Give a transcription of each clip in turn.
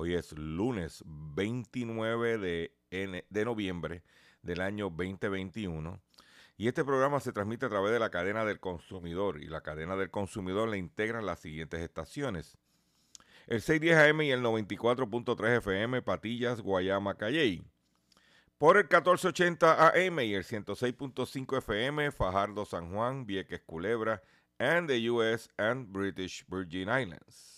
Hoy es lunes 29 de, de noviembre del año 2021 y este programa se transmite a través de la cadena del consumidor y la cadena del consumidor le integran las siguientes estaciones. El 610 AM y el 94.3 FM Patillas, Guayama, Calley por el 1480 AM y el 106.5 FM, Fajardo, San Juan, Vieques, Culebra, and the US and British Virgin Islands.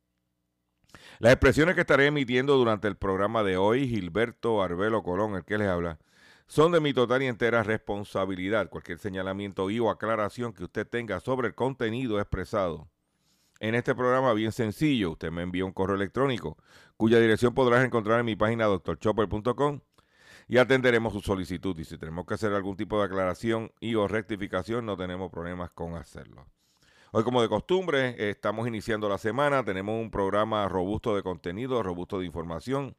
Las expresiones que estaré emitiendo durante el programa de hoy, Gilberto Arbelo Colón, el que les habla, son de mi total y entera responsabilidad. Cualquier señalamiento y o aclaración que usted tenga sobre el contenido expresado en este programa, bien sencillo, usted me envía un correo electrónico cuya dirección podrás encontrar en mi página doctorchopper.com y atenderemos su solicitud. Y si tenemos que hacer algún tipo de aclaración y o rectificación, no tenemos problemas con hacerlo. Hoy, como de costumbre, estamos iniciando la semana, tenemos un programa robusto de contenido, robusto de información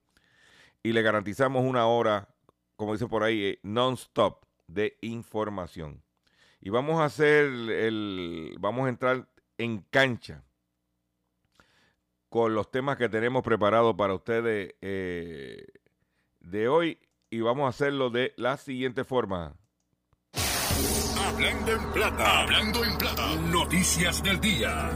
y le garantizamos una hora, como dice por ahí, eh, non-stop de información. Y vamos a hacer el, vamos a entrar en cancha con los temas que tenemos preparados para ustedes eh, de hoy y vamos a hacerlo de la siguiente forma. Hablando en plata, hablando en plata, noticias del día.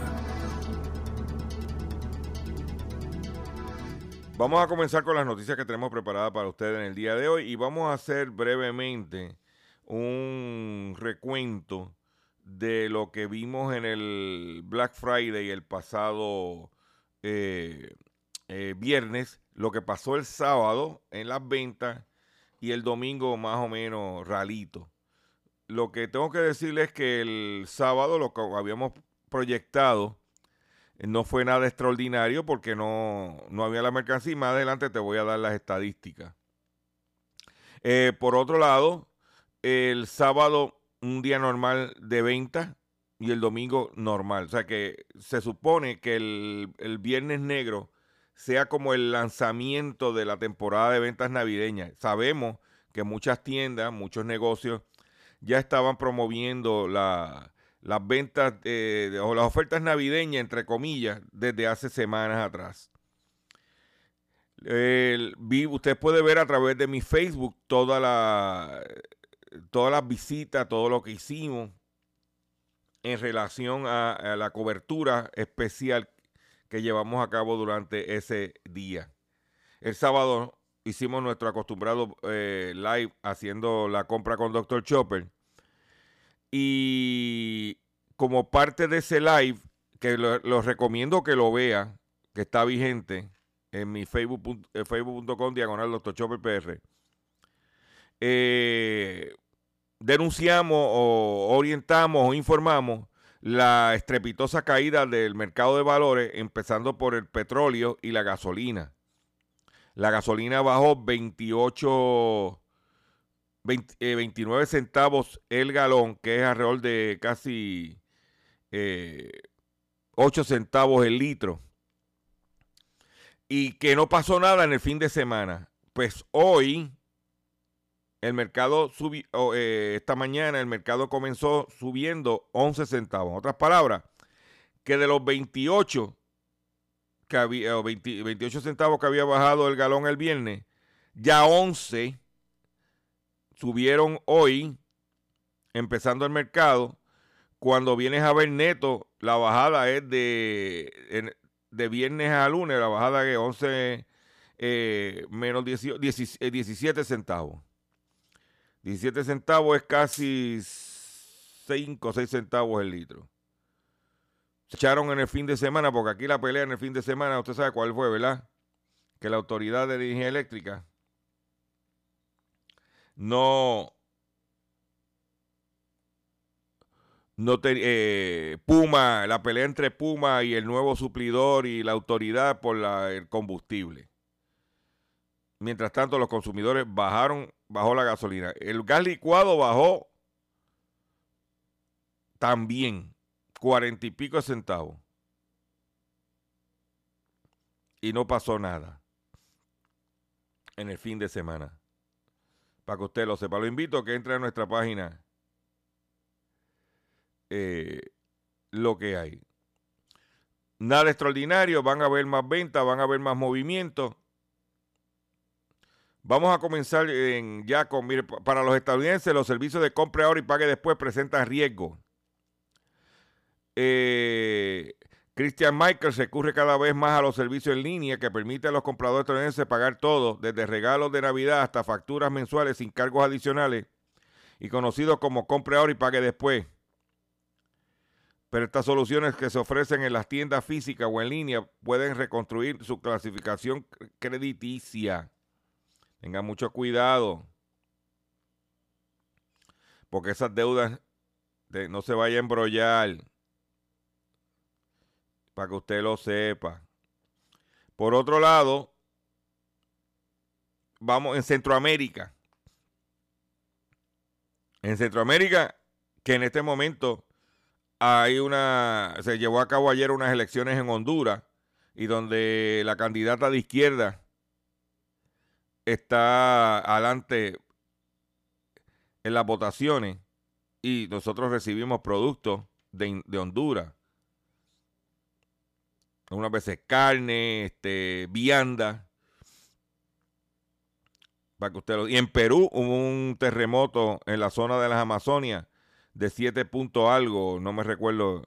Vamos a comenzar con las noticias que tenemos preparadas para ustedes en el día de hoy y vamos a hacer brevemente un recuento de lo que vimos en el Black Friday el pasado eh, eh, viernes, lo que pasó el sábado en las ventas y el domingo más o menos ralito. Lo que tengo que decirles es que el sábado lo que habíamos proyectado eh, no fue nada extraordinario porque no, había la mercancía y más adelante te voy a dar las estadísticas. por otro lado, el sábado un día normal de venta, y el domingo normal. O sea que se supone que el, viernes negro sea como el lanzamiento de la temporada de ventas navideñas. Sabemos que muchas tiendas, muchos negocios ya estaban promoviendo las ventas o las ofertas navideñas, entre comillas, desde hace semanas atrás. usted puede ver a través de mi Facebook toda la, todas las visitas, todo lo que hicimos en relación a, la cobertura especial que llevamos a cabo durante ese día. El sábado hicimos nuestro acostumbrado eh, live haciendo la compra con Dr. Chopper. Y como parte de ese live, que lo, recomiendo que lo vea, que está vigente en mi facebook.com eh, facebook diagonal Dr. Chopper PR. Eh, denunciamos o orientamos o informamos la estrepitosa caída del mercado de valores, empezando por el petróleo y la gasolina. La gasolina bajó 28, 29 eh, centavos el galón, que es alrededor de casi 8 eh, centavos el litro. Y que no pasó nada en el fin de semana. Pues hoy, el mercado subió, eh, esta mañana el mercado comenzó subiendo 11 centavos. En otras palabras, que de los 28 que había, 28 centavos que había bajado el galón el viernes, ya 11 subieron hoy, empezando el mercado. Cuando vienes a ver neto, la bajada es de, de viernes a lunes, la bajada es 11 eh, menos 17 centavos. 17 centavos es casi 5 o 6 centavos el litro. Echaron en el fin de semana, porque aquí la pelea en el fin de semana, usted sabe cuál fue, ¿verdad? Que la autoridad de energía eléctrica no, no eh, Puma, la pelea entre Puma y el nuevo suplidor y la autoridad por el combustible. Mientras tanto, los consumidores bajaron, bajó la gasolina. El gas licuado bajó también cuarenta y pico centavos. Y no pasó nada en el fin de semana. Para que usted lo sepa. Lo invito a que entre a nuestra página. Eh, lo que hay. Nada extraordinario. Van a haber más ventas, van a haber más movimientos. Vamos a comenzar en, ya con, para los estadounidenses, los servicios de compra ahora y pague después presentan riesgo. Eh, Christian Michael recurre cada vez más a los servicios en línea que permiten a los compradores estadounidenses pagar todo, desde regalos de Navidad hasta facturas mensuales sin cargos adicionales y conocidos como compre ahora y pague después. Pero estas soluciones que se ofrecen en las tiendas físicas o en línea pueden reconstruir su clasificación crediticia. Tengan mucho cuidado. Porque esas deudas no se vayan a embrollar. Para que usted lo sepa. Por otro lado, vamos en Centroamérica. En Centroamérica, que en este momento hay una, se llevó a cabo ayer unas elecciones en Honduras y donde la candidata de izquierda está adelante en las votaciones y nosotros recibimos productos de, Honduras. Unas veces carne, este, vianda. Para que usted Y en Perú hubo un terremoto en la zona de las Amazonias de 7 puntos algo, no me recuerdo.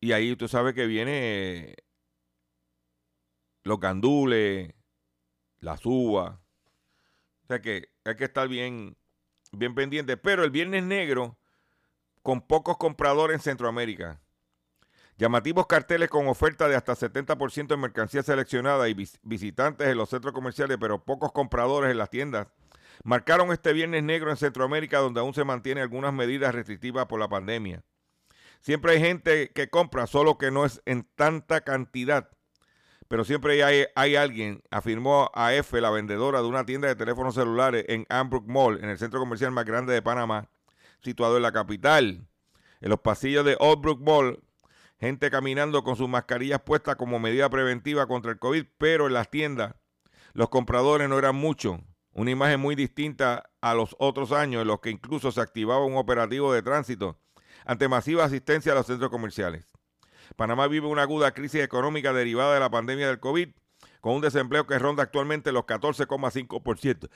Y ahí tú sabes que viene los gandules, las uvas. O sea que hay que estar bien, bien pendiente. Pero el Viernes Negro, con pocos compradores en Centroamérica. Llamativos carteles con oferta de hasta 70% de mercancía seleccionada y visitantes en los centros comerciales, pero pocos compradores en las tiendas, marcaron este Viernes Negro en Centroamérica, donde aún se mantienen algunas medidas restrictivas por la pandemia. Siempre hay gente que compra, solo que no es en tanta cantidad pero siempre hay, alguien, afirmó AF, la vendedora de una tienda de teléfonos celulares en Ambrook Mall, en el centro comercial más grande de Panamá, situado en la capital. En los pasillos de Oldbrook Mall, gente caminando con sus mascarillas puestas como medida preventiva contra el COVID, pero en las tiendas los compradores no eran muchos. Una imagen muy distinta a los otros años en los que incluso se activaba un operativo de tránsito ante masiva asistencia a los centros comerciales. Panamá vive una aguda crisis económica derivada de la pandemia del COVID, con un desempleo que ronda actualmente los 14,5%.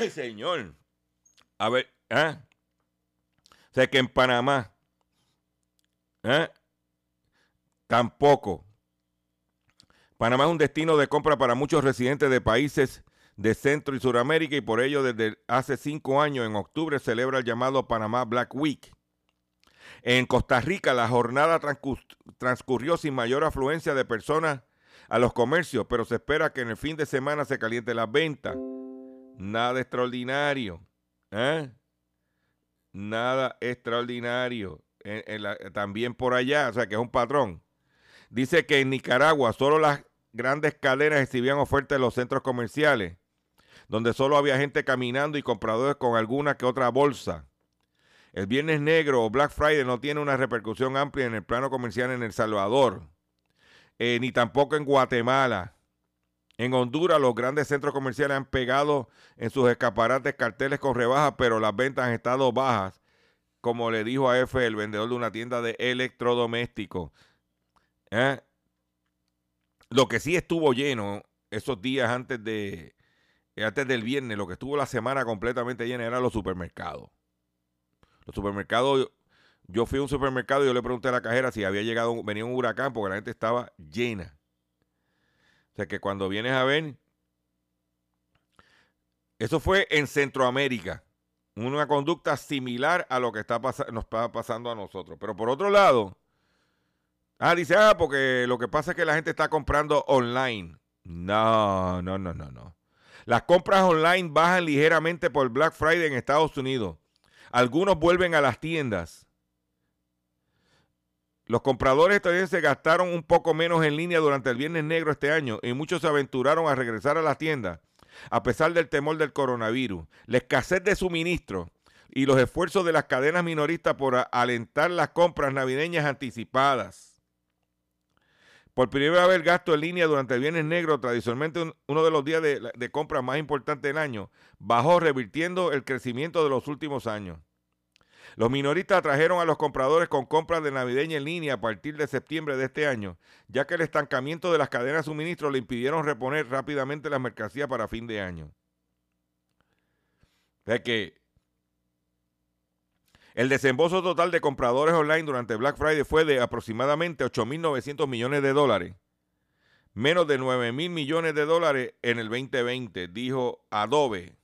¡Eh, señor! A ver, ¿ah? O sea que en Panamá ¿eh? tampoco. Panamá es un destino de compra para muchos residentes de países de Centro y Suramérica y por ello desde hace cinco años, en octubre, celebra el llamado Panamá Black Week. En Costa Rica la jornada transcurrió sin mayor afluencia de personas a los comercios, pero se espera que en el fin de semana se caliente la venta. Nada extraordinario. ¿eh? Nada extraordinario. también por allá, o sea que es un patrón. Dice que en Nicaragua solo las grandes cadenas exhibían ofertas en los centros comerciales donde solo había gente caminando y compradores con alguna que otra bolsa. El Viernes Negro o Black Friday no tiene una repercusión amplia en el plano comercial en El Salvador, eh, ni tampoco en Guatemala. En Honduras los grandes centros comerciales han pegado en sus escaparates carteles con rebajas, pero las ventas han estado bajas, como le dijo a F, el vendedor de una tienda de electrodomésticos. ¿Eh? Lo que sí estuvo lleno esos días antes de, antes del viernes, lo que estuvo la semana completamente llena eran los supermercados. Los supermercados, yo fui a un supermercado y yo le pregunté a la cajera si había llegado, venía un huracán, porque la gente estaba llena. O sea que cuando vienes a ver, eso fue en Centroamérica, una conducta similar a lo que está nos está pasando a nosotros. Pero por otro lado, ah, dice, ah, porque lo que pasa es que la gente está comprando online. No, no, no, no, no. Las compras online bajan ligeramente por Black Friday en Estados Unidos. Algunos vuelven a las tiendas. Los compradores estadounidenses gastaron un poco menos en línea durante el Viernes Negro este año y muchos se aventuraron a regresar a las tiendas a pesar del temor del coronavirus, la escasez de suministro y los esfuerzos de las cadenas minoristas por alentar las compras navideñas anticipadas. Por primera vez el gasto en línea durante el Viernes Negro, tradicionalmente uno de los días de, de compra más importantes del año, bajó revirtiendo el crecimiento de los últimos años. Los minoristas atrajeron a los compradores con compras de navideña en línea a partir de septiembre de este año, ya que el estancamiento de las cadenas de suministro le impidieron reponer rápidamente las mercancías para fin de año. Que el desembolso total de compradores online durante Black Friday fue de aproximadamente 8.900 millones de dólares, menos de 9.000 millones de dólares en el 2020, dijo Adobe.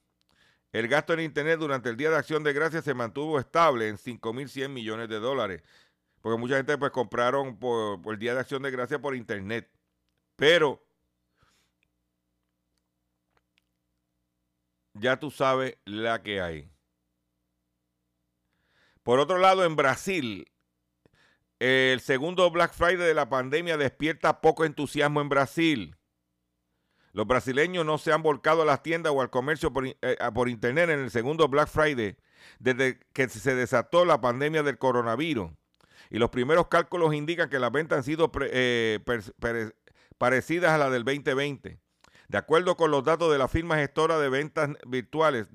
El gasto en Internet durante el Día de Acción de Gracias se mantuvo estable en 5.100 millones de dólares, porque mucha gente pues compraron por, por el Día de Acción de Gracias por Internet. Pero ya tú sabes la que hay. Por otro lado, en Brasil, el segundo Black Friday de la pandemia despierta poco entusiasmo en Brasil. Los brasileños no se han volcado a las tiendas o al comercio por, eh, internet en el segundo Black Friday desde que se desató la pandemia del coronavirus. Y los primeros cálculos indican que las ventas han sido eh, parecidas a las del 2020. De acuerdo con los datos de la firma gestora de ventas virtuales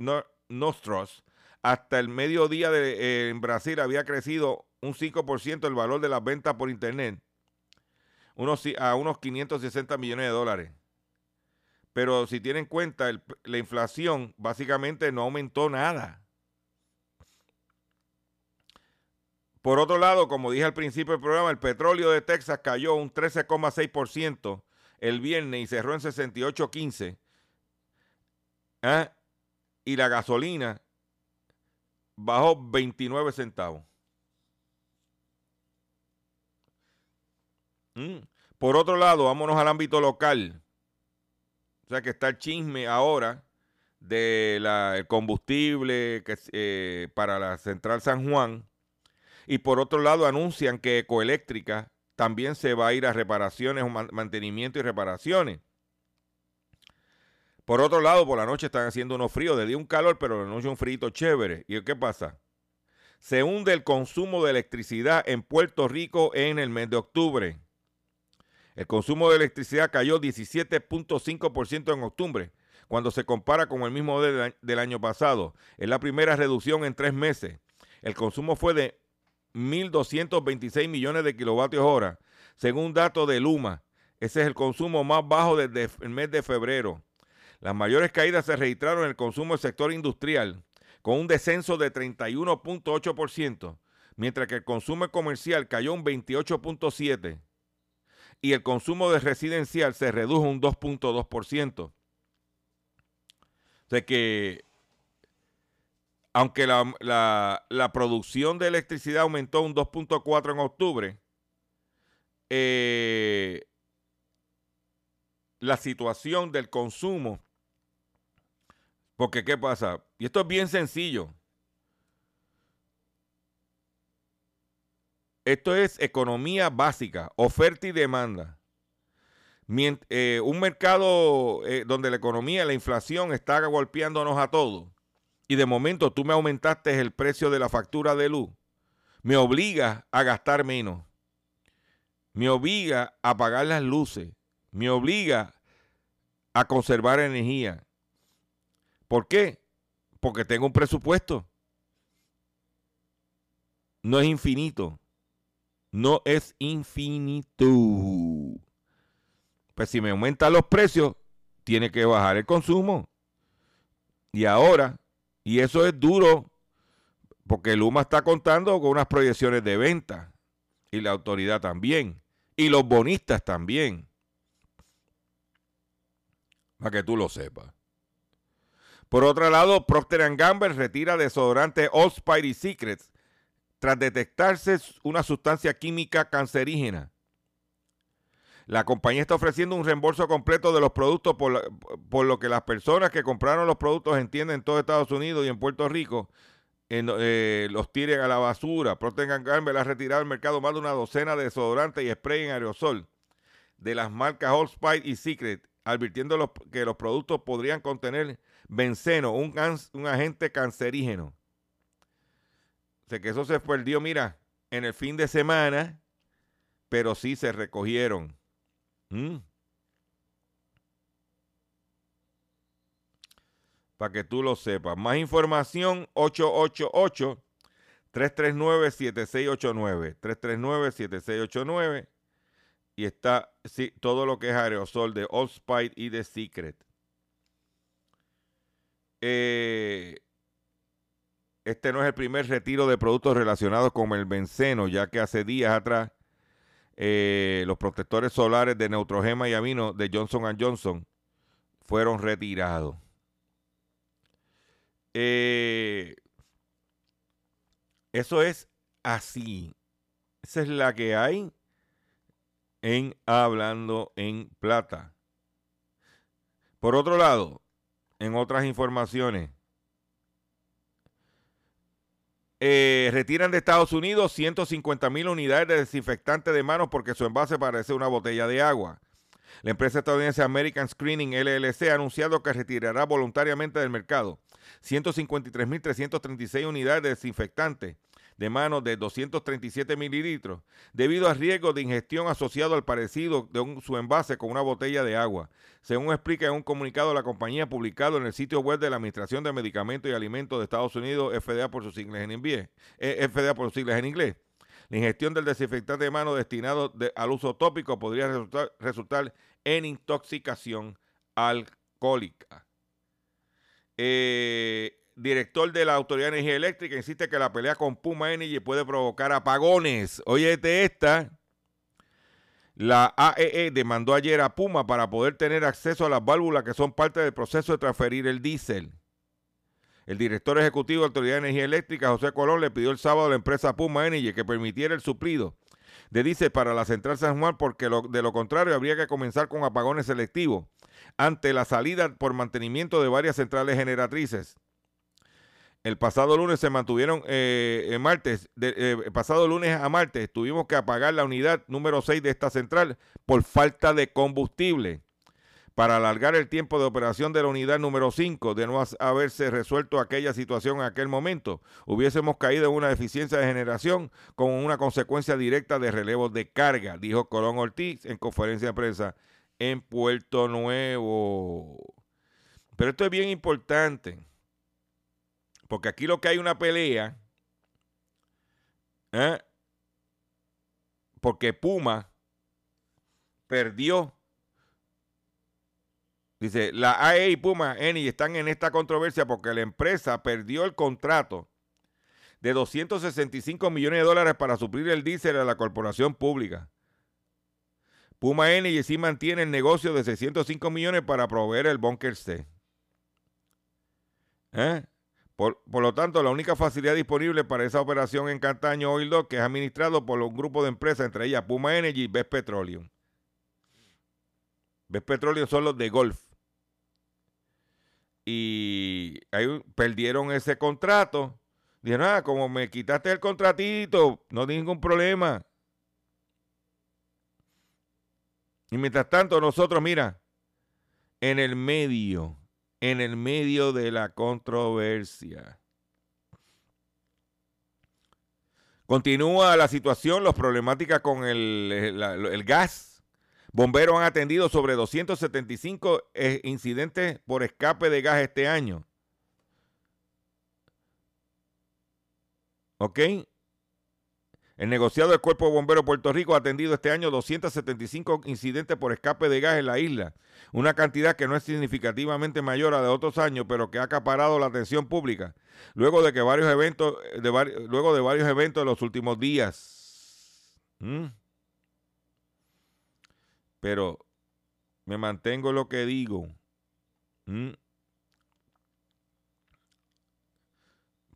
Nostros, hasta el mediodía eh, en Brasil había crecido un 5% el valor de las ventas por Internet unos, a unos 560 millones de dólares. Pero si tienen en cuenta, la inflación básicamente no aumentó nada. Por otro lado, como dije al principio del programa, el petróleo de Texas cayó un 13,6% el viernes y cerró en 68,15. ¿Ah? Y la gasolina bajó 29 centavos. Mm. Por otro lado, vámonos al ámbito local. O sea que está el chisme ahora del combustible que, eh, para la central San Juan. Y por otro lado, anuncian que Ecoeléctrica también se va a ir a reparaciones, mantenimiento y reparaciones. Por otro lado, por la noche están haciendo unos fríos, de día un calor, pero de noche un frío chévere. ¿Y qué pasa? Se hunde el consumo de electricidad en Puerto Rico en el mes de octubre. El consumo de electricidad cayó 17.5% en octubre, cuando se compara con el mismo del, año pasado. Es la primera reducción en tres meses. El consumo fue de 1.226 millones de kilovatios hora, según datos de Luma. Ese es el consumo más bajo desde el mes de febrero. Las mayores caídas se registraron en el consumo del sector industrial, con un descenso de 31.8%, mientras que el consumo comercial cayó un 28.7% y el consumo de residencial se redujo un 2.2%. O sea que, aunque la, producción de electricidad aumentó un 2.4 en octubre, eh, la situación del consumo, porque ¿qué pasa? Y esto es bien sencillo. Esto es economía básica, oferta y demanda. Eh, un mercado eh, donde la economía, la inflación está golpeándonos a todos y de momento tú me aumentaste el precio de la factura de luz, me obliga a gastar menos, me obliga a pagar las luces, me obliga a conservar energía. ¿Por qué? Porque tengo un presupuesto. No es infinito no es infinito. Pues si me aumentan los precios, tiene que bajar el consumo. Y ahora, y eso es duro, porque Luma está contando con unas proyecciones de venta, y la autoridad también, y los bonistas también. Para que tú lo sepas. Por otro lado, Procter Gamble retira desodorante Old Spidey Secrets tras detectarse una sustancia química cancerígena. La compañía está ofreciendo un reembolso completo de los productos por, lo que las personas que compraron los productos entienden en todo Estados Unidos y en Puerto Rico eh, los tiren a la basura. Procter Gamble ha retirado al mercado más de una docena de desodorantes y spray en aerosol de las marcas Old Spice y Secret, advirtiendo que los productos podrían contener benceno, un agente cancerígeno. Sé que eso se perdió, mira, en el fin de semana, pero sí se recogieron. ¿Mm? Para que tú lo sepas. Más información, 888-339-7689. 339-7689. Y está sí, todo lo que es aerosol de Old Spice y de Secret. Eh, este no es el primer retiro de productos relacionados con el benceno, ya que hace días atrás eh, los protectores solares de Neutrogema y Amino de Johnson Johnson fueron retirados. Eh, eso es así. Esa es la que hay en Hablando en Plata. Por otro lado, en otras informaciones, eh, retiran de Estados Unidos 150 mil unidades de desinfectante de manos porque su envase parece una botella de agua. La empresa estadounidense American Screening LLC ha anunciado que retirará voluntariamente del mercado 153.336 unidades de desinfectante de manos de 237 mililitros debido al riesgo de ingestión asociado al parecido de su envase con una botella de agua. Según explica en un comunicado la compañía publicado en el sitio web de la Administración de Medicamentos y Alimentos de Estados Unidos, FDA por sus siglas en inglés. Eh, FDA por sus siglas en inglés. La ingestión del desinfectante de manos destinado al uso tópico podría resultar, resultar en intoxicación alcohólica. Eh, director de la Autoridad de Energía Eléctrica, insiste que la pelea con Puma Energy puede provocar apagones. Oye, esta, la AEE e demandó ayer a Puma para poder tener acceso a las válvulas que son parte del proceso de transferir el diésel. El director ejecutivo de la Autoridad de Energía Eléctrica, José Colón, le pidió el sábado a la empresa Puma Energy que permitiera el suplido de diésel para la central San Juan porque de lo contrario habría que comenzar con apagones selectivos ante la salida por mantenimiento de varias centrales generatrices. El pasado lunes se mantuvieron, eh, en martes, eh, pasado lunes a martes, tuvimos que apagar la unidad número 6 de esta central por falta de combustible. Para alargar el tiempo de operación de la unidad número 5, de no haberse resuelto aquella situación en aquel momento, hubiésemos caído en una deficiencia de generación con una consecuencia directa de relevo de carga, dijo Colón Ortiz en conferencia de prensa en Puerto Nuevo. Pero esto es bien importante. Porque aquí lo que hay una pelea, ¿eh? porque Puma perdió Dice, la AE y Puma Eni están en esta controversia porque la empresa perdió el contrato de 265 millones de dólares para suplir el diésel a la corporación pública. Puma Energy sí mantiene el negocio de 605 millones para proveer el Bunker C. ¿Eh? Por, lo tanto, la única facilidad disponible para esa operación en Cantaño Oil Dock, que es administrado por un grupo de empresas, entre ellas Puma Energy y Best Petroleum. Best Petroleum son los de Golf. Y ahí perdieron ese contrato. Dijeron, ah, como me quitaste el contratito, no hay ningún problema. Y mientras tanto, nosotros, mira, en el medio, en el medio de la controversia. Continúa la situación, las problemáticas con el, gas. Bomberos han atendido sobre 275 eh, incidentes por escape de gas este año. ¿Ok? El negociado del Cuerpo de Bomberos Puerto Rico ha atendido este año 275 incidentes por escape de gas en la isla, una cantidad que no es significativamente mayor a de otros años, pero que ha acaparado la atención pública, luego de que varios eventos, de luego de varios eventos los últimos días. ¿Mm? Pero me mantengo lo que digo. ¿Mm?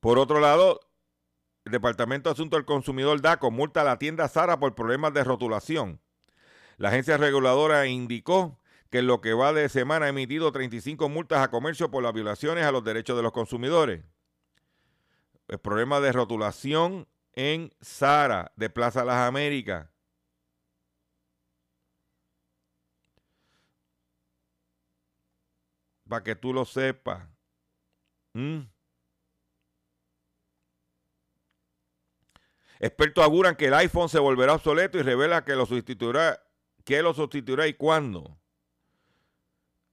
Por otro lado, el Departamento de Asuntos del Consumidor DACO multa a la tienda Sara por problemas de rotulación. La agencia reguladora indicó que en lo que va de semana ha emitido 35 multas a comercio por las violaciones a los derechos de los consumidores. El problema de rotulación en Sara de Plaza Las Américas. Para que tú lo sepas. ¿Mm? Expertos auguran que el iPhone se volverá obsoleto y revela que lo sustituirá, que lo sustituirá y cuándo.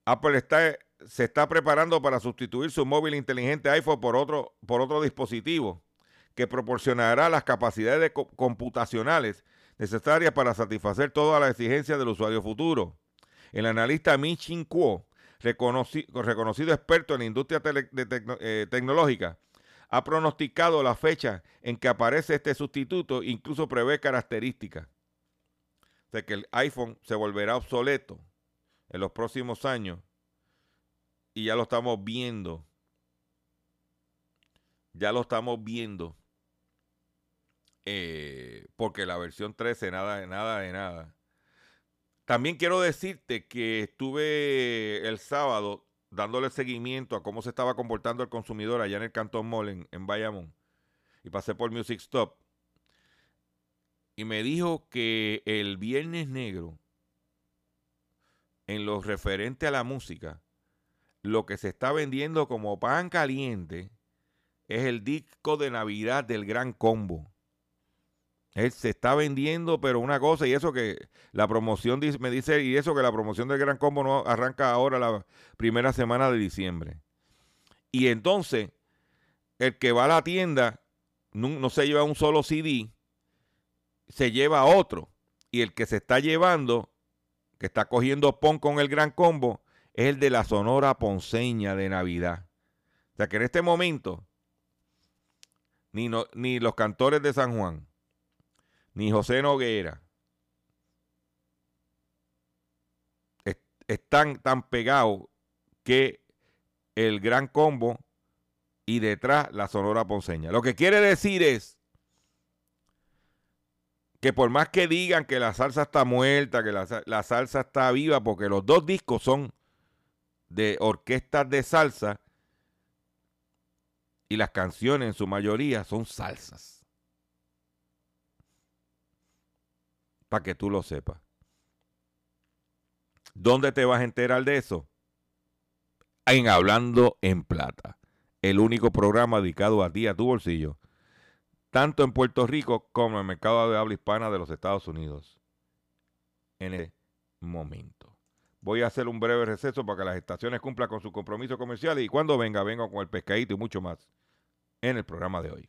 Apple está, se está preparando para sustituir su móvil inteligente iPhone por otro, por otro dispositivo que proporcionará las capacidades computacionales necesarias para satisfacer todas las exigencias del usuario futuro. El analista Min Kuo, reconocido experto en la industria eh, tecnológica, ha pronosticado la fecha en que aparece este sustituto, incluso prevé características. de que el iPhone se volverá obsoleto en los próximos años y ya lo estamos viendo. Ya lo estamos viendo. Eh, porque la versión 13, nada de nada de nada. También quiero decirte que estuve el sábado dándole seguimiento a cómo se estaba comportando el consumidor allá en el Cantón Mall en, Bayamón y pasé por Music Stop y me dijo que el Viernes Negro en lo referente a la música lo que se está vendiendo como pan caliente es el disco de Navidad del Gran Combo. Él se está vendiendo, pero una cosa, y eso que la promoción me dice, y eso que la promoción del Gran Combo no arranca ahora la primera semana de diciembre. Y entonces, el que va a la tienda no, se lleva un solo CD, se lleva otro. Y el que se está llevando, que está cogiendo pon con el Gran Combo, es el de la Sonora Ponceña de Navidad. O sea que en este momento, ni, ni los cantores de San Juan, ni José Noguera están tan pegados que el gran combo y detrás la Sonora Ponceña. Lo que quiere decir es que por más que digan que la salsa está muerta, que la, la, salsa está viva, porque los dos discos son de orquestas de salsa y las canciones en su mayoría son salsas. Para que tú lo sepas. ¿Dónde te vas a enterar de eso? En Hablando en Plata, el único programa dedicado a ti, a tu bolsillo, tanto en Puerto Rico como en el mercado de habla hispana de los Estados Unidos. En este momento. Voy a hacer un breve receso para que las estaciones cumplan con su compromiso comercial y cuando venga, vengo con el pescadito y mucho más en el programa de hoy.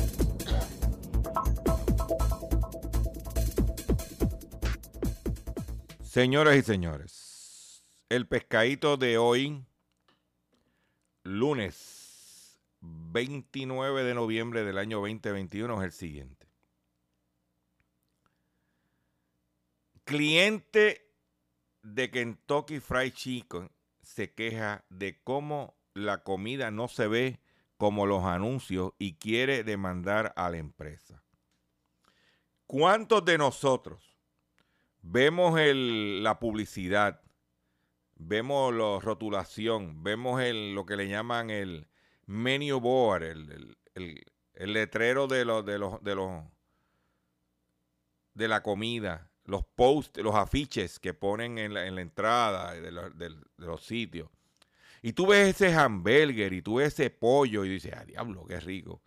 Señoras y señores, el pescadito de hoy, lunes 29 de noviembre del año 2021, es el siguiente. Cliente de Kentucky Fried Chicken se queja de cómo la comida no se ve como los anuncios y quiere demandar a la empresa. ¿Cuántos de nosotros vemos la publicidad, vemos la rotulación, vemos lo que le llaman el menu board, el, letrero de los, de los, de de la comida, los posts, los afiches que ponen en la, entrada de, de, los sitios. Y tú ves ese hamburger y tú ves ese pollo y dices, ah, diablo, qué rico.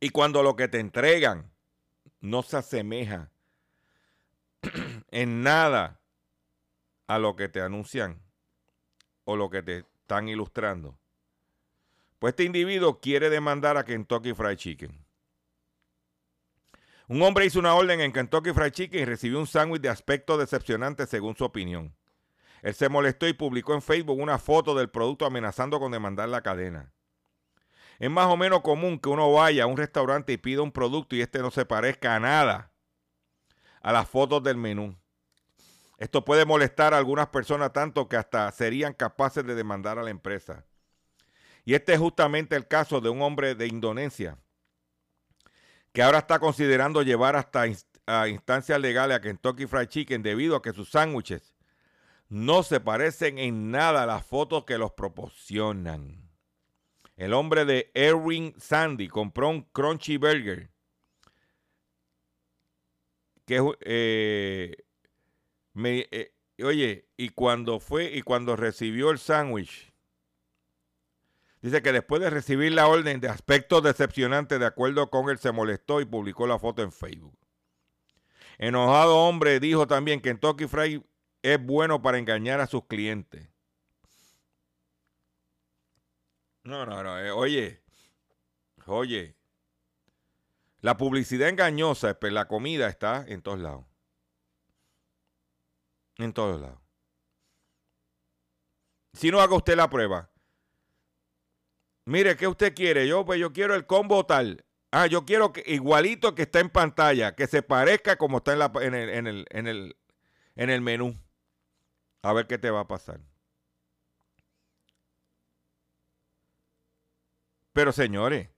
Y cuando lo que te entregan no se asemeja en nada a lo que te anuncian o lo que te están ilustrando. Pues este individuo quiere demandar a Kentucky Fried Chicken. Un hombre hizo una orden en Kentucky Fried Chicken y recibió un sándwich de aspecto decepcionante según su opinión. Él se molestó y publicó en Facebook una foto del producto amenazando con demandar la cadena. Es más o menos común que uno vaya a un restaurante y pida un producto y este no se parezca a nada a las fotos del menú. Esto puede molestar a algunas personas tanto que hasta serían capaces de demandar a la empresa. Y este es justamente el caso de un hombre de Indonesia que ahora está considerando llevar hasta a instancias legales a Kentucky Fried Chicken debido a que sus sándwiches no se parecen en nada a las fotos que los proporcionan. El hombre de Erwin Sandy compró un Crunchy Burger que eh, me, eh, oye, y cuando fue y cuando recibió el sándwich, dice que después de recibir la orden de aspecto decepcionante, de acuerdo con él, se molestó y publicó la foto en Facebook. Enojado hombre dijo también que Kentucky Fried es bueno para engañar a sus clientes. No, no, no. Eh, oye, oye, la publicidad engañosa, pues la comida está en todos lados. En todos lados. Si no haga usted la prueba. Mire, ¿qué usted quiere? Yo, pues yo quiero el combo tal. Ah, yo quiero que igualito que está en pantalla, que se parezca como está en, la, en, el, en, el, en, el, en el menú. A ver qué te va a pasar. Pero señores,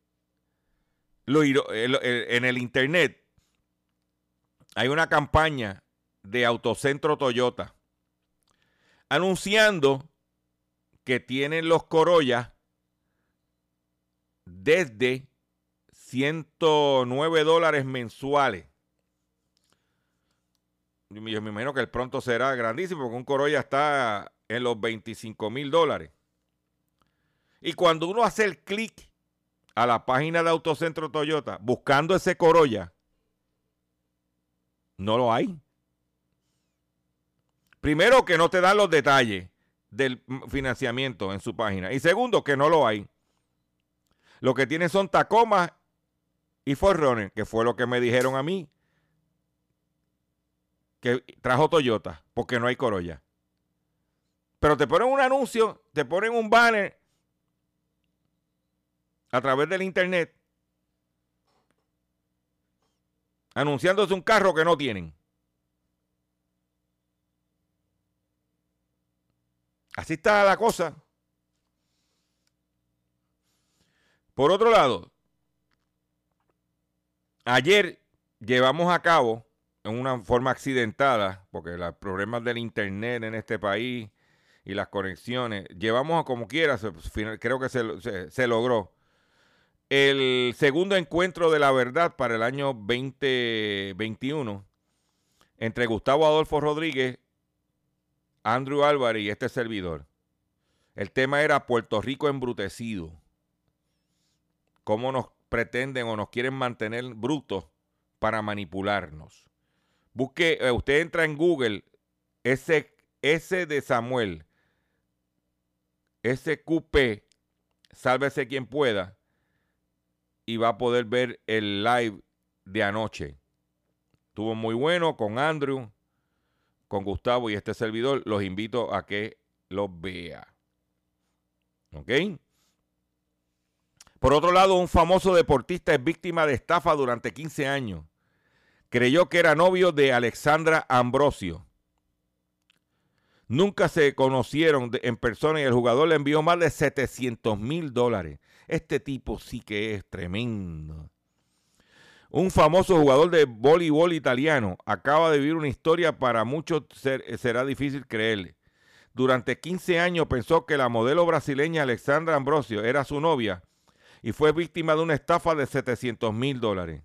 en el internet hay una campaña de Autocentro Toyota anunciando que tienen los Corolla desde 109 dólares mensuales. Yo me imagino que el pronto será grandísimo porque un Corolla está en los 25 mil dólares. Y cuando uno hace el clic a la página de Autocentro Toyota buscando ese Corolla, no lo hay. Primero, que no te dan los detalles del financiamiento en su página. Y segundo, que no lo hay. Lo que tienen son Tacoma y Forerunner, que fue lo que me dijeron a mí que trajo Toyota, porque no hay Corolla. Pero te ponen un anuncio, te ponen un banner a través del internet anunciándose un carro que no tienen. Así está la cosa. Por otro lado, ayer llevamos a cabo en una forma accidentada, porque los problemas del internet en este país y las conexiones, llevamos a como quiera, creo que se, se logró el segundo encuentro de la verdad para el año 2021 entre Gustavo Adolfo Rodríguez, Andrew Álvarez y este servidor. El tema era Puerto Rico embrutecido. ¿Cómo nos pretenden o nos quieren mantener brutos para manipularnos? Busque, eh, usted entra en Google, S, S de Samuel, SQP, sálvese quien pueda, y va a poder ver el live de anoche. Estuvo muy bueno con Andrew, con Gustavo y este servidor. Los invito a que lo vea. ¿Ok? Por otro lado, un famoso deportista es víctima de estafa durante 15 años. Creyó que era novio de Alexandra Ambrosio. Nunca se conocieron en persona y el jugador le envió más de 700 mil dólares. Este tipo sí que es tremendo. Un famoso jugador de voleibol italiano acaba de vivir una historia para muchos será difícil creerle. Durante 15 años pensó que la modelo brasileña Alexandra Ambrosio era su novia y fue víctima de una estafa de 700 mil dólares.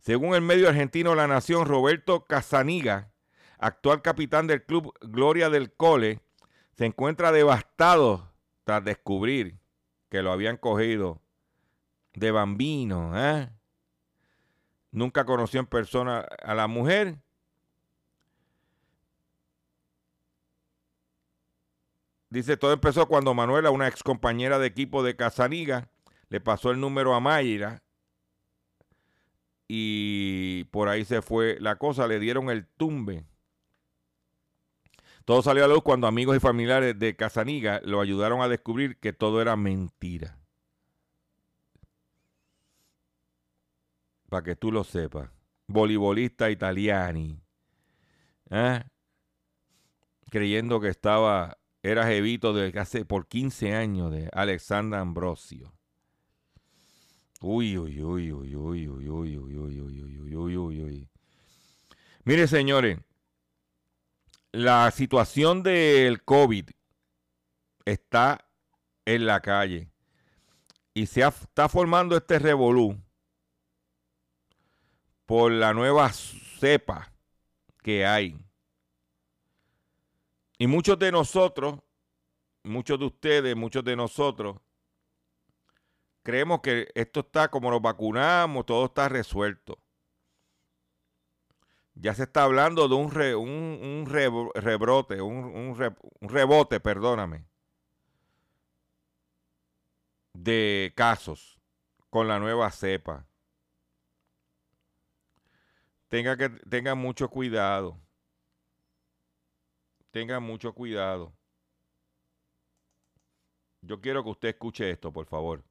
Según el medio argentino La Nación, Roberto Casaniga, actual capitán del club Gloria del Cole, se encuentra devastado tras descubrir que lo habían cogido de bambino. ¿eh? Nunca conoció en persona a la mujer. Dice, todo empezó cuando Manuela, una ex compañera de equipo de Casaniga, le pasó el número a Mayra y por ahí se fue la cosa, le dieron el tumbe. Todo salió a luz cuando amigos y familiares de Casaniga lo ayudaron a descubrir que todo era mentira. Para que tú lo sepas. Voleibolista italiani. ¿eh? Creyendo que estaba, era jevito de hace por 15 años de Alexandra Ambrosio. Uy, uy, uy, uy, uy, uy, uy, uy, uy, uy, uy, uy, uy, uy. Mire, señores, la situación del COVID está en la calle y se está formando este revolú por la nueva cepa que hay. Y muchos de nosotros, muchos de ustedes, muchos de nosotros, creemos que esto está como nos vacunamos, todo está resuelto ya se está hablando de un, un, rebrote, un, rebote, perdóname, de casos con la nueva cepa. Tenga que, tengan mucho cuidado. Tengan mucho cuidado. Yo quiero que usted escuche esto, por favor.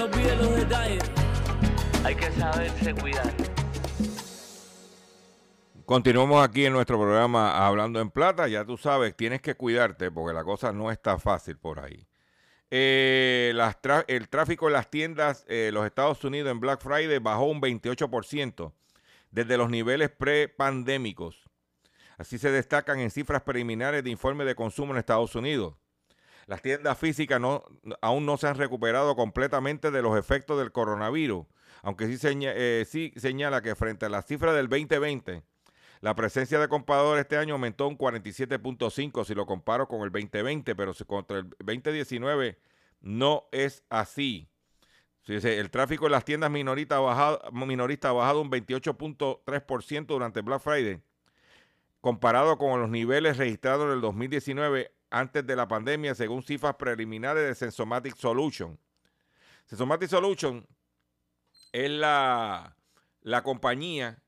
No olvides los detalles. Hay que saberse cuidar. Continuamos aquí en nuestro programa Hablando en Plata. Ya tú sabes, tienes que cuidarte porque la cosa no está fácil por ahí. Eh, las el tráfico en las tiendas de los Estados Unidos en Black Friday bajó un 28% desde los niveles prepandémicos. Así se destacan en cifras preliminares de informe de consumo en Estados Unidos. Las tiendas físicas no, aún no se han recuperado completamente de los efectos del coronavirus, aunque sí, eh, señala que frente a las cifras del 2020, la presencia de compradores este año aumentó un 47.5 si lo comparo con el 2020, pero si contra el 2019 no es así. El tráfico en las tiendas minoristas ha bajado, minoristas ha bajado un 28.3% durante Black Friday, comparado con los niveles registrados en el 2019 antes de la pandemia, según cifras preliminares de Sensomatic Solution. Sensomatic Solution es la, la compañía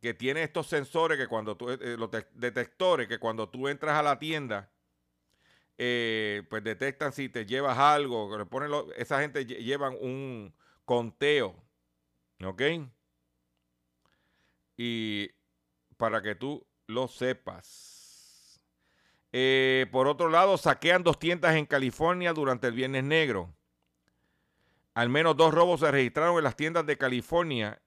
que tiene estos sensores que cuando tú, eh, los de- detectores que cuando tú entras a la tienda, eh, pues detectan si te llevas algo, le ponen lo- esa gente lle- llevan un conteo, ¿ok? Y para que tú lo sepas. Eh, por otro lado, saquean dos tiendas en California durante el Viernes Negro. Al menos dos robos se registraron en las tiendas de California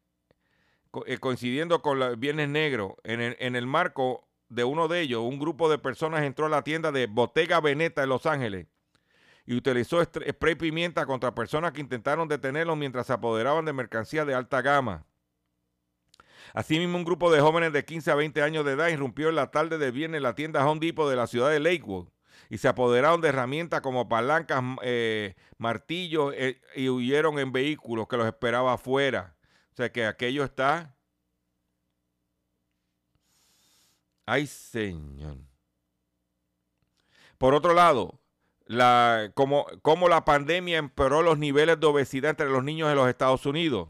eh, coincidiendo con el Viernes Negro, en el, en el marco de uno de ellos, un grupo de personas entró a la tienda de Bottega Veneta en Los Ángeles y utilizó spray pimienta contra personas que intentaron detenerlos mientras se apoderaban de mercancía de alta gama. Asimismo, un grupo de jóvenes de 15 a 20 años de edad irrumpió en la tarde de viernes la tienda Home Depot de la ciudad de Lakewood y se apoderaron de herramientas como palancas, eh, martillos eh, y huyeron en vehículos que los esperaba afuera. O sea que aquello está. Ay, señor. Por otro lado, la, como, como la pandemia empeoró los niveles de obesidad entre los niños en los Estados Unidos.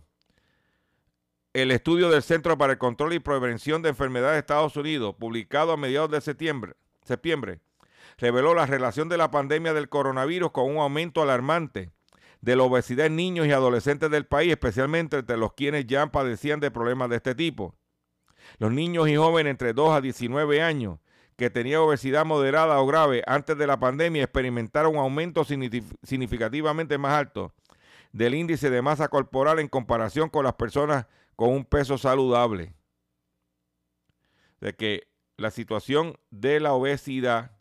El estudio del Centro para el Control y Prevención de Enfermedades de Estados Unidos, publicado a mediados de septiembre, septiembre, reveló la relación de la pandemia del coronavirus con un aumento alarmante de la obesidad en niños y adolescentes del país, especialmente entre los quienes ya padecían de problemas de este tipo. Los niños y jóvenes entre 2 a 19 años que tenían obesidad moderada o grave antes de la pandemia experimentaron un aumento signif- significativamente más alto del índice de masa corporal en comparación con las personas con un peso saludable. De que la situación de la obesidad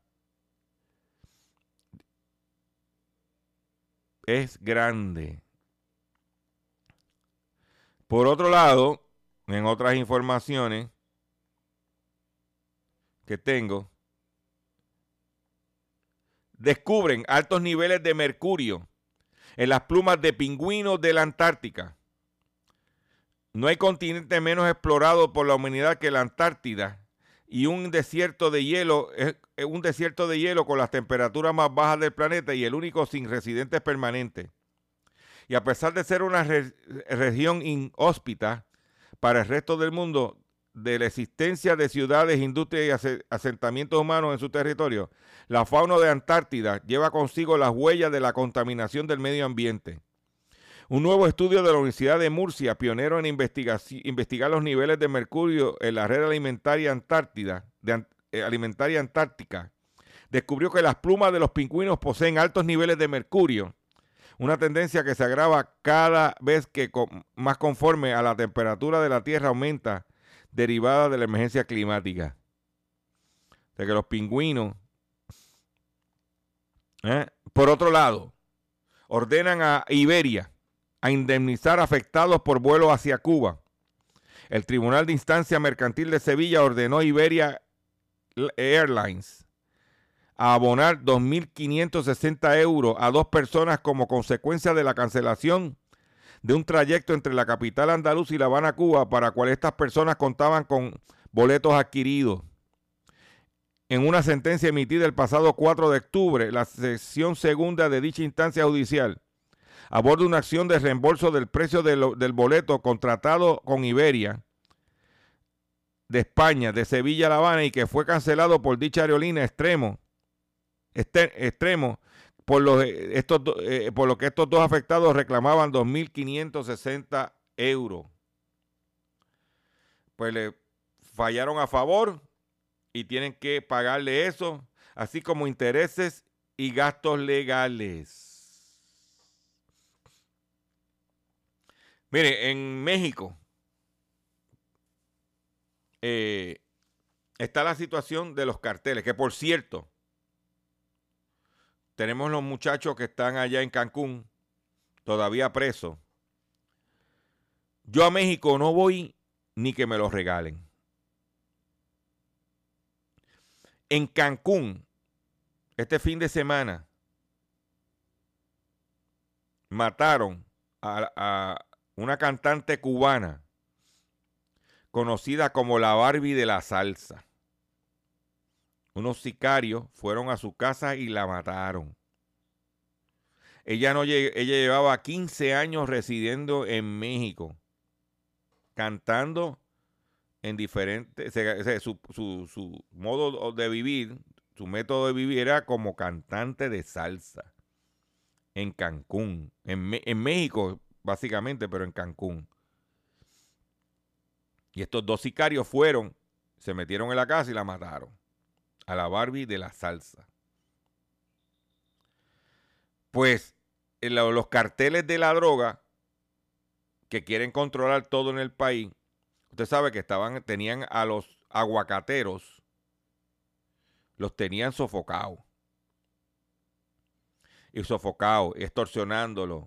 es grande. Por otro lado, en otras informaciones que tengo, descubren altos niveles de mercurio en las plumas de pingüinos de la Antártica. No hay continente menos explorado por la humanidad que la Antártida y un desierto de hielo, es un desierto de hielo con las temperaturas más bajas del planeta y el único sin residentes permanentes. Y a pesar de ser una región inhóspita para el resto del mundo, de la existencia de ciudades, industrias y asentamientos humanos en su territorio, la fauna de Antártida lleva consigo las huellas de la contaminación del medio ambiente. Un nuevo estudio de la Universidad de Murcia, pionero en investigar los niveles de mercurio en la red alimentaria antártida, eh, antártica, descubrió que las plumas de los pingüinos poseen altos niveles de mercurio, una tendencia que se agrava cada vez que más conforme a la temperatura de la Tierra aumenta derivada de la emergencia climática. De que los pingüinos, ¿eh? por otro lado, ordenan a Iberia a indemnizar afectados por vuelo hacia Cuba. El Tribunal de Instancia Mercantil de Sevilla ordenó a Iberia Airlines a abonar 2.560 euros a dos personas como consecuencia de la cancelación de un trayecto entre la capital andaluz y La Habana, Cuba, para cual estas personas contaban con boletos adquiridos. En una sentencia emitida el pasado 4 de octubre, la sección segunda de dicha instancia judicial aborda una acción de reembolso del precio del boleto contratado con Iberia de España, de Sevilla a La Habana, y que fue cancelado por dicha aerolínea extremo, extremo por, los, estos, eh, por lo que estos dos afectados reclamaban 2.560 euros. Pues le fallaron a favor y tienen que pagarle eso, así como intereses y gastos legales. Mire, en México eh, está la situación de los carteles, que por cierto, tenemos los muchachos que están allá en Cancún, todavía presos. Yo a México no voy ni que me los regalen. En Cancún, este fin de semana, mataron a, a, una cantante cubana conocida como la Barbie de la salsa unos sicarios fueron a su casa y la mataron. Ella, no, ella llevaba 15 años residiendo en México, cantando en diferentes, su, su, modo de vivir, su método de vivir era como cantante de salsa en Cancún, en, en México básicamente, pero en Cancún. Y estos dos sicarios fueron, se metieron en la casa y la mataron a la Barbie de la salsa. Pues los carteles de la droga que quieren controlar todo en el país, usted sabe que estaban, tenían a los aguacateros, los tenían sofocados. Y sofocados, extorsionándolos.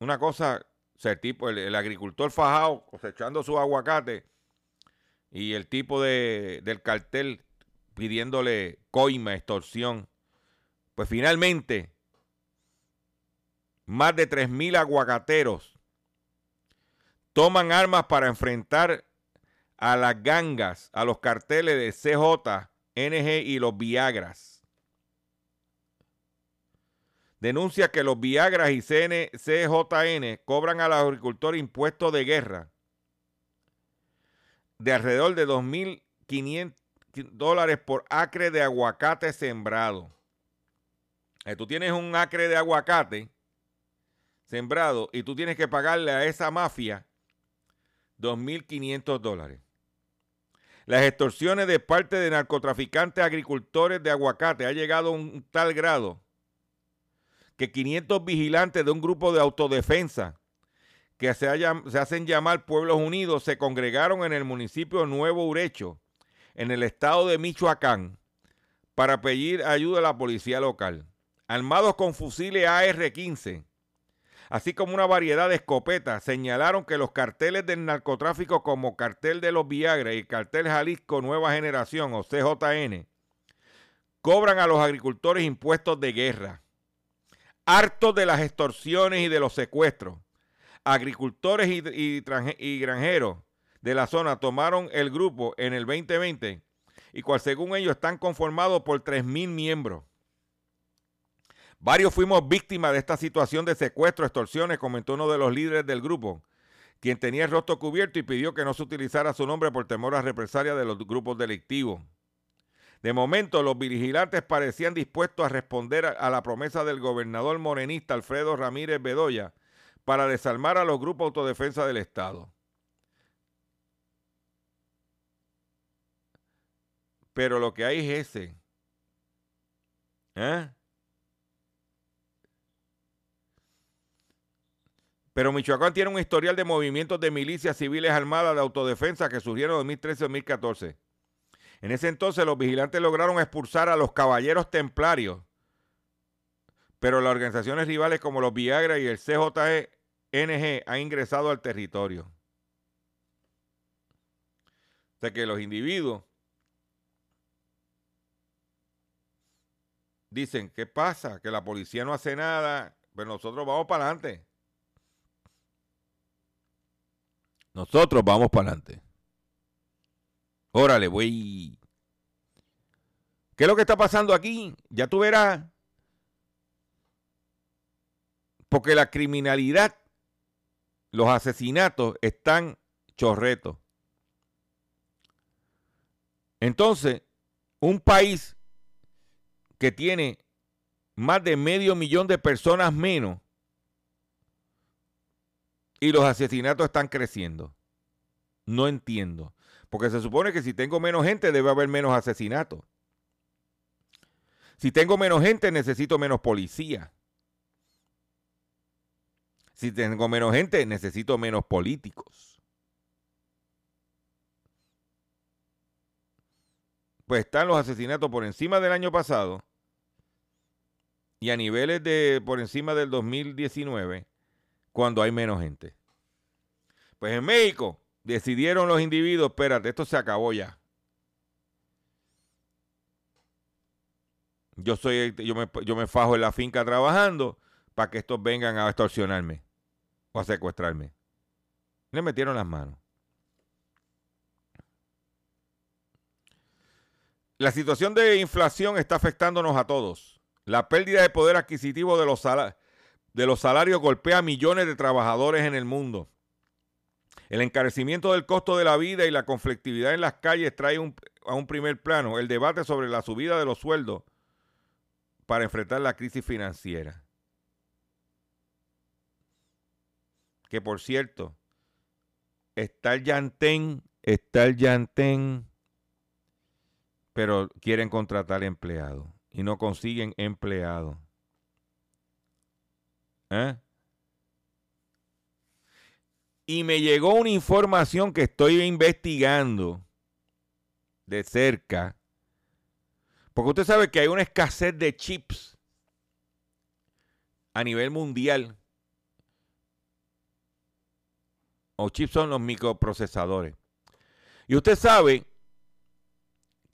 Una cosa, el tipo, el, agricultor fajado cosechando su aguacate y el tipo de, del cartel pidiéndole coima, extorsión. Pues finalmente, más de 3.000 aguacateros toman armas para enfrentar a las gangas, a los carteles de CJ, NG y los Viagras. Denuncia que los Viagras y CJN cobran a los agricultores impuestos de guerra de alrededor de 2.500 dólares por acre de aguacate sembrado. Eh, tú tienes un acre de aguacate sembrado y tú tienes que pagarle a esa mafia 2.500 dólares. Las extorsiones de parte de narcotraficantes agricultores de aguacate ha llegado a un tal grado que 500 vigilantes de un grupo de autodefensa que se, hacen llamar Pueblos Unidos se congregaron en el municipio Nuevo Urecho en el estado de Michoacán para pedir ayuda a la policía local. Armados con fusiles AR-15, así como una variedad de escopetas, señalaron que los carteles del narcotráfico como Cartel de los Viagra y el Cartel Jalisco Nueva Generación o CJN cobran a los agricultores impuestos de guerra. Hartos de las extorsiones y de los secuestros, agricultores y, granjeros de la zona tomaron el grupo en el 2020 y cual según ellos están conformados por 3.000 miembros. Varios fuimos víctimas de esta situación de secuestro, extorsiones, comentó uno de los líderes del grupo, quien tenía el rostro cubierto y pidió que no se utilizara su nombre por temor a represalia de los grupos delictivos. De momento, los vigilantes parecían dispuestos a responder a, la promesa del gobernador morenista Alfredo Ramírez Bedoya para desarmar a los grupos de autodefensa del Estado. Pero lo que hay es ese. ¿Eh? Pero Michoacán tiene un historial de movimientos de milicias civiles armadas de autodefensa que surgieron en 2013-2014. En ese entonces los vigilantes lograron expulsar a los caballeros templarios, pero las organizaciones rivales como los Viagra y el CJNG han ingresado al territorio. O sea que los individuos dicen, ¿qué pasa? Que la policía no hace nada, pero nosotros vamos para adelante. Nosotros vamos para adelante. Órale, güey. ¿Qué es lo que está pasando aquí? Ya tú verás. Porque la criminalidad, los asesinatos están chorretos. Entonces, un país que tiene más de medio millón de personas menos y los asesinatos están creciendo. No entiendo. Porque se supone que si tengo menos gente debe haber menos asesinatos. Si tengo menos gente necesito menos policía. Si tengo menos gente necesito menos políticos. Pues están los asesinatos por encima del año pasado y a niveles de por encima del 2019 cuando hay menos gente. Pues en México decidieron los individuos, espérate, esto se acabó ya. Yo soy, yo me, yo me fajo en la finca trabajando para que estos vengan a extorsionarme o a secuestrarme. Le metieron las manos. La situación de inflación está afectándonos a todos. La pérdida de poder adquisitivo de los, de los salarios golpea a millones de trabajadores en el mundo. El encarecimiento del costo de la vida y la conflictividad en las calles trae a un primer plano el debate sobre la subida de los sueldos para enfrentar la crisis financiera. Que por cierto, está el Yantén, está el Yantén, pero quieren contratar empleados y no consiguen empleados. ¿Eh? Y me llegó una información que estoy investigando de cerca. Porque usted sabe que hay una escasez de chips a nivel mundial. O chips son los microprocesadores. Y usted sabe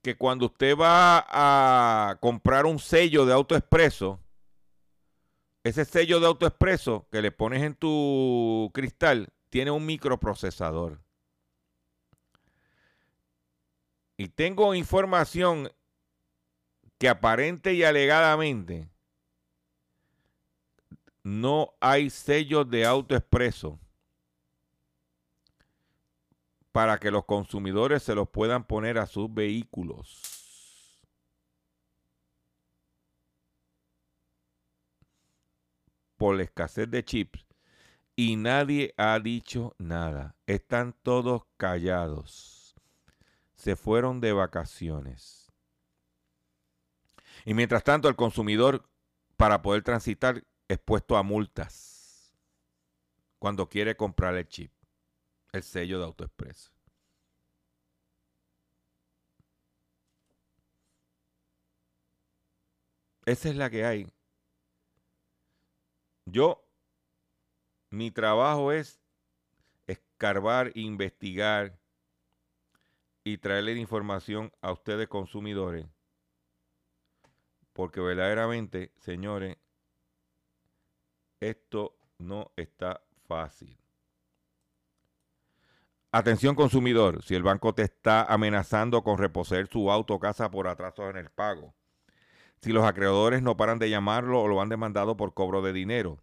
que cuando usted va a comprar un sello de AutoExpreso, ese sello de AutoExpreso que le pones en tu cristal tiene un microprocesador. Y tengo información que aparente y alegadamente no hay sellos de AutoExpreso para que los consumidores se los puedan poner a sus vehículos. Por la escasez de chips y nadie ha dicho nada. Están todos callados. Se fueron de vacaciones. Y mientras tanto el consumidor, para poder transitar, expuesto a multas cuando quiere comprar el chip, el sello de AutoExpress. Esa es la que hay. Yo mi trabajo es escarbar, investigar y traerle información a ustedes consumidores. Porque verdaderamente, señores, esto no está fácil. Atención consumidor, si el banco te está amenazando con reposer su auto o casa por atrasos en el pago, si los acreedores no paran de llamarlo o lo han demandado por cobro de dinero,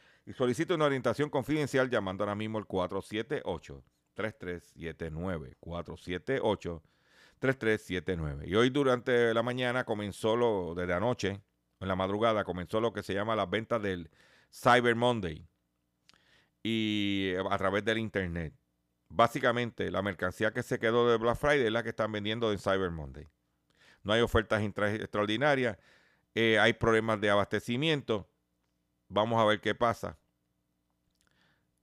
y solicite una orientación confidencial llamando ahora mismo al 478-3379. 478-3379. Y hoy durante la mañana comenzó lo, desde anoche, en la madrugada, comenzó lo que se llama las ventas del Cyber Monday y a través del Internet. Básicamente, la mercancía que se quedó de Black Friday es la que están vendiendo en Cyber Monday. No hay ofertas extraordinarias, eh, hay problemas de abastecimiento. Vamos a ver qué pasa.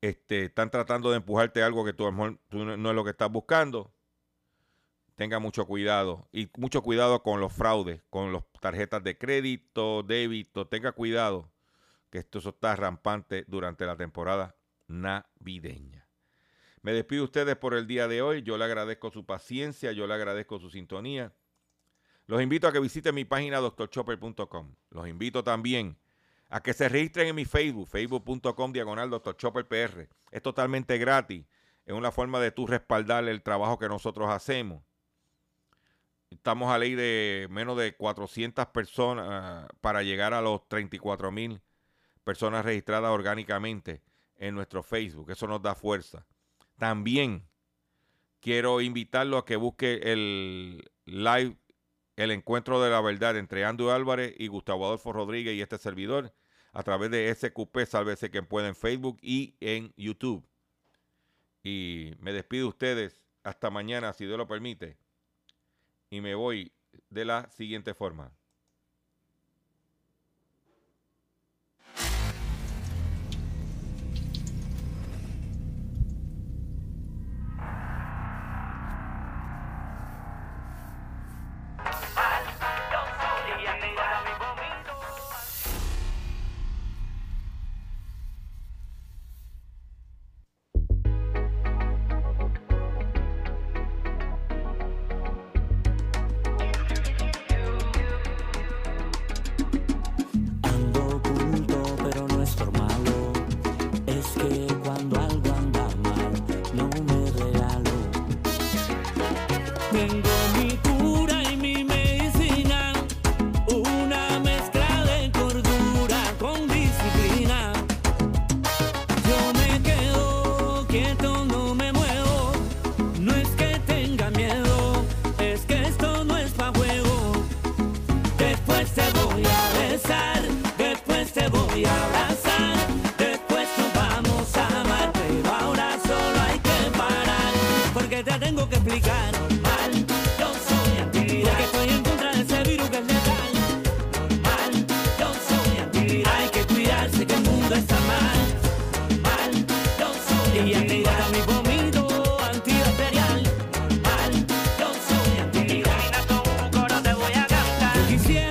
Este, están tratando de empujarte algo que tú, tú no es lo que estás buscando. Tenga mucho cuidado y mucho cuidado con los fraudes, con las tarjetas de crédito, débito. Tenga cuidado que esto está rampante durante la temporada navideña. Me despido de ustedes por el día de hoy. Yo le agradezco su paciencia, yo le agradezco su sintonía. Los invito a que visiten mi página doctorchopper.com. Los invito también a que se registren en mi Facebook, facebook.com diagonal doctorchopperpr. Es totalmente gratis. Es una forma de tú respaldar el trabajo que nosotros hacemos. Estamos a ley de menos de 400 personas ah, para llegar a los 34 mil personas registradas orgánicamente en nuestro Facebook. Eso nos da fuerza. También quiero invitarlo a que busque el live, el encuentro de la verdad entre Andrew Álvarez y Gustavo Adolfo Rodríguez y este servidor a través de SQP, sálvese quien pueda en Facebook y en YouTube. Y me despido de ustedes hasta mañana, si Dios lo permite. Y me voy de la siguiente forma.